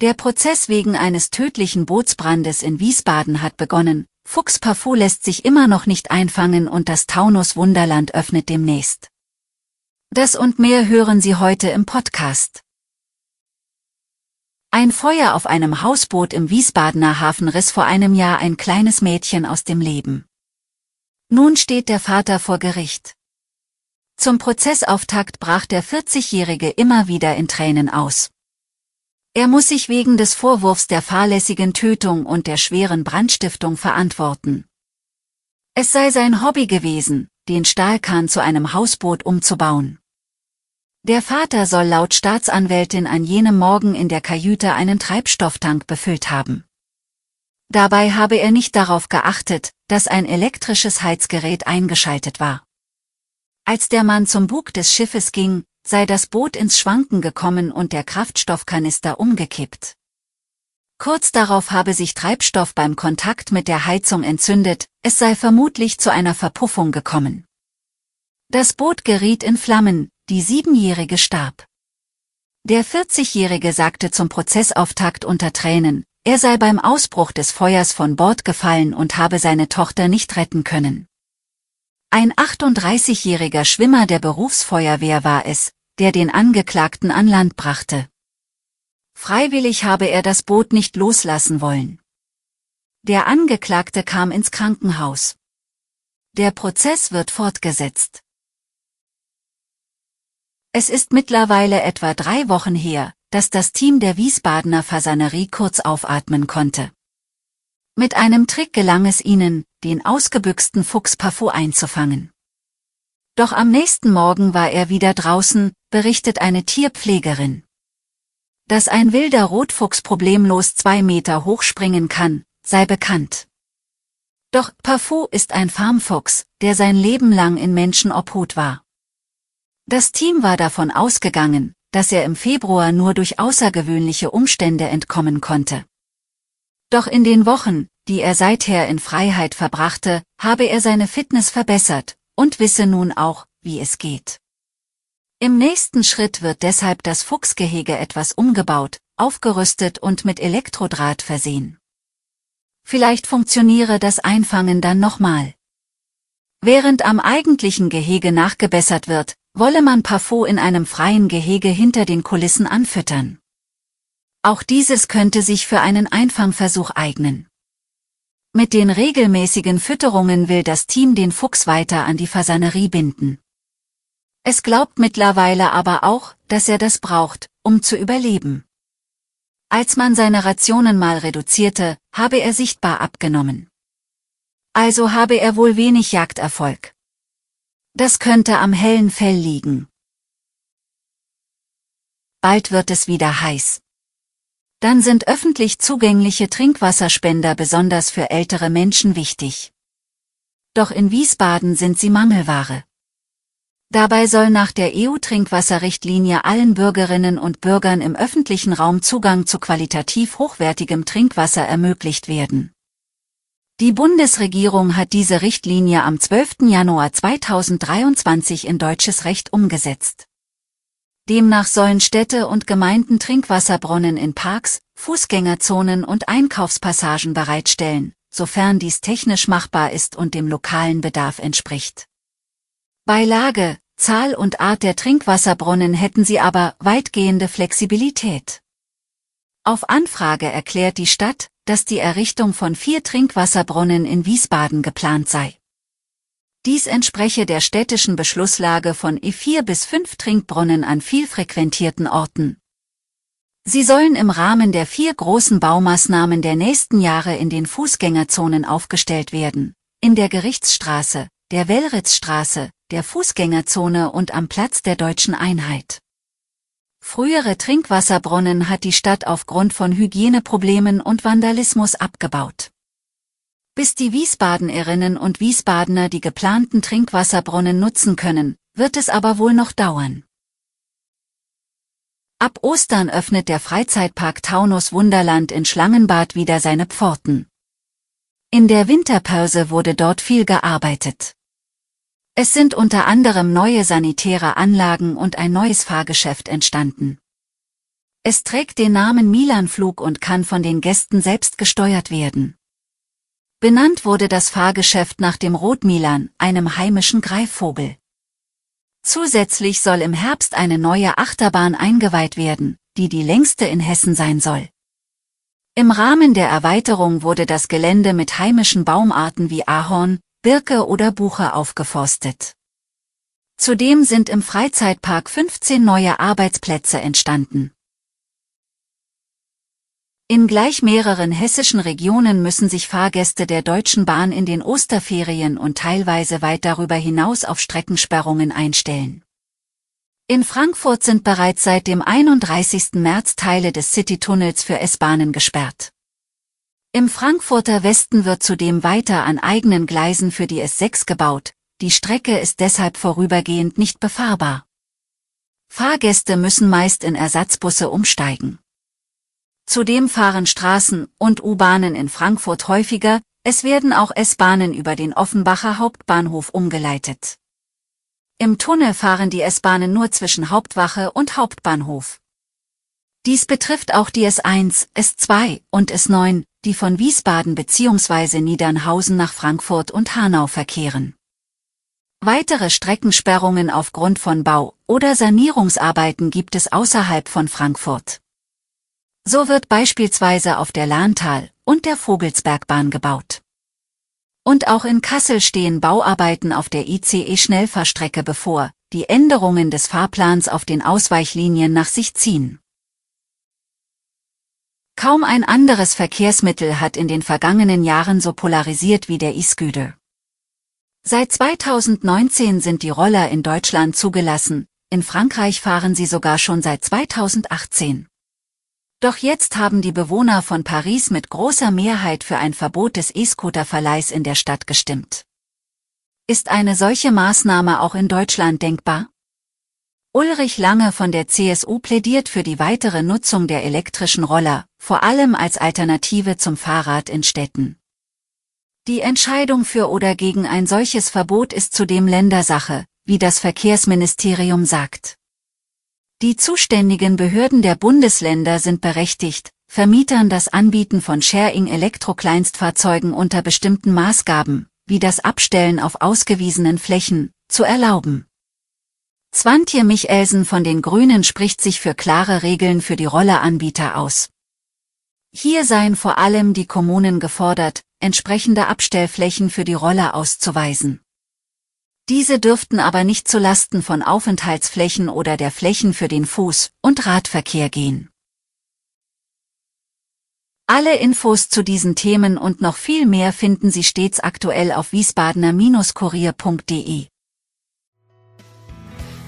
Der Prozess wegen eines tödlichen Bootsbrandes in Wiesbaden hat begonnen. Fuchs Parfum lässt sich immer noch nicht einfangen und das Taunus Wunderland öffnet demnächst. Das und mehr hören Sie heute im Podcast. Ein Feuer auf einem Hausboot im Wiesbadener Hafen riss vor einem Jahr ein kleines Mädchen aus dem Leben. Nun steht der Vater vor Gericht. Zum Prozessauftakt brach der 40-Jährige immer wieder in Tränen aus. Er muss sich wegen des Vorwurfs der fahrlässigen Tötung und der schweren Brandstiftung verantworten. Es sei sein Hobby gewesen, den Stahlkahn zu einem Hausboot umzubauen. Der Vater soll laut Staatsanwältin an jenem Morgen in der Kajüte einen Treibstofftank befüllt haben. Dabei habe er nicht darauf geachtet, dass ein elektrisches Heizgerät eingeschaltet war. Als der Mann zum Bug des Schiffes ging, sei das Boot ins Schwanken gekommen und der Kraftstoffkanister umgekippt. Kurz darauf habe sich Treibstoff beim Kontakt mit der Heizung entzündet, es sei vermutlich zu einer Verpuffung gekommen. Das Boot geriet in Flammen, die Siebenjährige starb. Der 40-Jährige sagte zum Prozessauftakt unter Tränen, er sei beim Ausbruch des Feuers von Bord gefallen und habe seine Tochter nicht retten können. Ein 38-jähriger Schwimmer der Berufsfeuerwehr war es, der den Angeklagten an Land brachte. Freiwillig habe er das Boot nicht loslassen wollen. Der Angeklagte kam ins Krankenhaus. Der Prozess wird fortgesetzt. Es ist mittlerweile etwa drei Wochen her, dass das Team der Wiesbadener Fasanerie kurz aufatmen konnte. Mit einem Trick gelang es ihnen, den ausgebüxten Fuchs Parfum einzufangen. Doch am nächsten Morgen war er wieder draußen, berichtet eine Tierpflegerin. Dass ein wilder Rotfuchs problemlos zwei Meter hoch springen kann, sei bekannt. Doch Parfum ist ein Farmfuchs, der sein Leben lang in Menschenobhut war. Das Team war davon ausgegangen, dass er im Februar nur durch außergewöhnliche Umstände entkommen konnte. Doch in den Wochen, die er seither in Freiheit verbrachte, habe er seine Fitness verbessert und wisse nun auch, wie es geht. Im nächsten Schritt wird deshalb das Fuchsgehege etwas umgebaut, aufgerüstet und mit Elektrodraht versehen. Vielleicht funktioniere das Einfangen dann nochmal. Während am eigentlichen Gehege nachgebessert wird, wolle man Parfum in einem freien Gehege hinter den Kulissen anfüttern. Auch dieses könnte sich für einen Einfangversuch eignen. Mit den regelmäßigen Fütterungen will das Team den Fuchs weiter an die Fasanerie binden. Es glaubt mittlerweile aber auch, dass er das braucht, um zu überleben. Als man seine Rationen mal reduzierte, habe er sichtbar abgenommen. Also habe er wohl wenig Jagderfolg. Das könnte am hellen Fell liegen. Bald wird es wieder heiß dann sind öffentlich zugängliche Trinkwasserspender besonders für ältere Menschen wichtig. Doch in Wiesbaden sind sie Mangelware. Dabei soll nach der EU-Trinkwasserrichtlinie allen Bürgerinnen und Bürgern im öffentlichen Raum Zugang zu qualitativ hochwertigem Trinkwasser ermöglicht werden. Die Bundesregierung hat diese Richtlinie am 12. Januar 2023 in deutsches Recht umgesetzt. Demnach sollen Städte und Gemeinden Trinkwasserbrunnen in Parks, Fußgängerzonen und Einkaufspassagen bereitstellen, sofern dies technisch machbar ist und dem lokalen Bedarf entspricht. Bei Lage, Zahl und Art der Trinkwasserbrunnen hätten sie aber weitgehende Flexibilität. Auf Anfrage erklärt die Stadt, dass die Errichtung von vier Trinkwasserbrunnen in Wiesbaden geplant sei. Dies entspreche der städtischen Beschlusslage von E4 bis 5 Trinkbrunnen an viel frequentierten Orten. Sie sollen im Rahmen der vier großen Baumaßnahmen der nächsten Jahre in den Fußgängerzonen aufgestellt werden, in der Gerichtsstraße, der Wellritzstraße, der Fußgängerzone und am Platz der deutschen Einheit. Frühere Trinkwasserbrunnen hat die Stadt aufgrund von Hygieneproblemen und Vandalismus abgebaut. Bis die Wiesbadenerinnen und Wiesbadener die geplanten Trinkwasserbrunnen nutzen können, wird es aber wohl noch dauern. Ab Ostern öffnet der Freizeitpark Taunus Wunderland in Schlangenbad wieder seine Pforten. In der Winterpause wurde dort viel gearbeitet. Es sind unter anderem neue sanitäre Anlagen und ein neues Fahrgeschäft entstanden. Es trägt den Namen Milan-Flug und kann von den Gästen selbst gesteuert werden. Benannt wurde das Fahrgeschäft nach dem Rotmilan, einem heimischen Greifvogel. Zusätzlich soll im Herbst eine neue Achterbahn eingeweiht werden, die die längste in Hessen sein soll. Im Rahmen der Erweiterung wurde das Gelände mit heimischen Baumarten wie Ahorn, Birke oder Buche aufgeforstet. Zudem sind im Freizeitpark 15 neue Arbeitsplätze entstanden. In gleich mehreren hessischen Regionen müssen sich Fahrgäste der Deutschen Bahn in den Osterferien und teilweise weit darüber hinaus auf Streckensperrungen einstellen. In Frankfurt sind bereits seit dem 31. März Teile des Citytunnels für S-Bahnen gesperrt. Im Frankfurter Westen wird zudem weiter an eigenen Gleisen für die S6 gebaut, die Strecke ist deshalb vorübergehend nicht befahrbar. Fahrgäste müssen meist in Ersatzbusse umsteigen. Zudem fahren Straßen und U-Bahnen in Frankfurt häufiger, es werden auch S-Bahnen über den Offenbacher Hauptbahnhof umgeleitet. Im Tunnel fahren die S-Bahnen nur zwischen Hauptwache und Hauptbahnhof. Dies betrifft auch die S1, S2 und S9, die von Wiesbaden bzw. Niedernhausen nach Frankfurt und Hanau verkehren. Weitere Streckensperrungen aufgrund von Bau- oder Sanierungsarbeiten gibt es außerhalb von Frankfurt. So wird beispielsweise auf der Lahntal- und der Vogelsbergbahn gebaut. Und auch in Kassel stehen Bauarbeiten auf der ICE-Schnellfahrstrecke bevor, die Änderungen des Fahrplans auf den Ausweichlinien nach sich ziehen. Kaum ein anderes Verkehrsmittel hat in den vergangenen Jahren so polarisiert wie der E-Scooter. Seit 2019 sind die Roller in Deutschland zugelassen, in Frankreich fahren sie sogar schon seit 2018. Doch jetzt haben die Bewohner von Paris mit großer Mehrheit für ein Verbot des E-Scooter-Verleihs in der Stadt gestimmt. Ist eine solche Maßnahme auch in Deutschland denkbar? Ulrich Lange von der CSU plädiert für die weitere Nutzung der elektrischen Roller, vor allem als Alternative zum Fahrrad in Städten. Die Entscheidung für oder gegen ein solches Verbot ist zudem Ländersache, wie das Verkehrsministerium sagt. Die zuständigen Behörden der Bundesländer sind berechtigt, Vermietern das Anbieten von Sharing-Elektrokleinstfahrzeugen unter bestimmten Maßgaben, wie das Abstellen auf ausgewiesenen Flächen, zu erlauben. Zwantje Michelsen von den Grünen spricht sich für klare Regeln für die Rolleranbieter aus. Hier seien vor allem die Kommunen gefordert, entsprechende Abstellflächen für die Roller auszuweisen. Diese dürften aber nicht zu Lasten von Aufenthaltsflächen oder der Flächen für den Fuß- und Radverkehr gehen. Alle Infos zu diesen Themen und noch viel mehr finden Sie stets aktuell auf wiesbadener-kurier.de.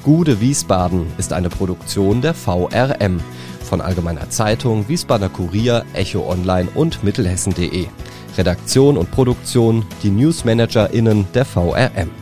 Gude Wiesbaden ist eine Produktion der VRM von Allgemeiner Zeitung, Wiesbadener Kurier, Echo Online und Mittelhessen.de. Redaktion und Produktion die NewsmanagerInnen der VRM.